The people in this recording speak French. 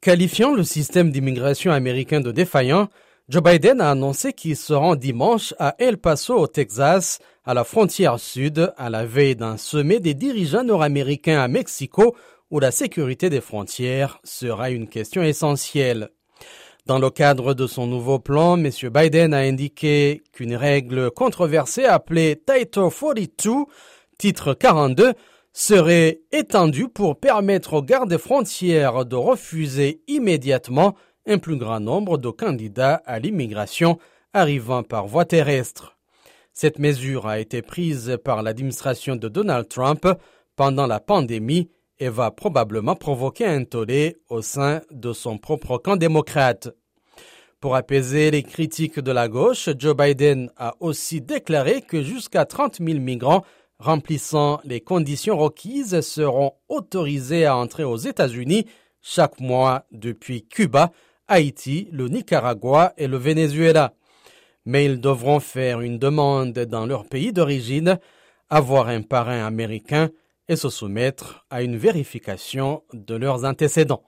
Qualifiant le système d'immigration américain de défaillant, Joe Biden a annoncé qu'il se rend dimanche à El Paso, au Texas, à la frontière sud, à la veille d'un sommet des dirigeants nord-américains à Mexico, où la sécurité des frontières sera une question essentielle. Dans le cadre de son nouveau plan, M. Biden a indiqué qu'une règle controversée appelée Title 42, titre 42, serait étendu pour permettre aux gardes frontières de refuser immédiatement un plus grand nombre de candidats à l'immigration arrivant par voie terrestre. Cette mesure a été prise par l'administration de Donald Trump pendant la pandémie et va probablement provoquer un tollé au sein de son propre camp démocrate. Pour apaiser les critiques de la gauche, Joe Biden a aussi déclaré que jusqu'à 30 000 migrants remplissant les conditions requises seront autorisés à entrer aux États-Unis chaque mois depuis Cuba, Haïti, le Nicaragua et le Venezuela. Mais ils devront faire une demande dans leur pays d'origine, avoir un parrain américain et se soumettre à une vérification de leurs antécédents.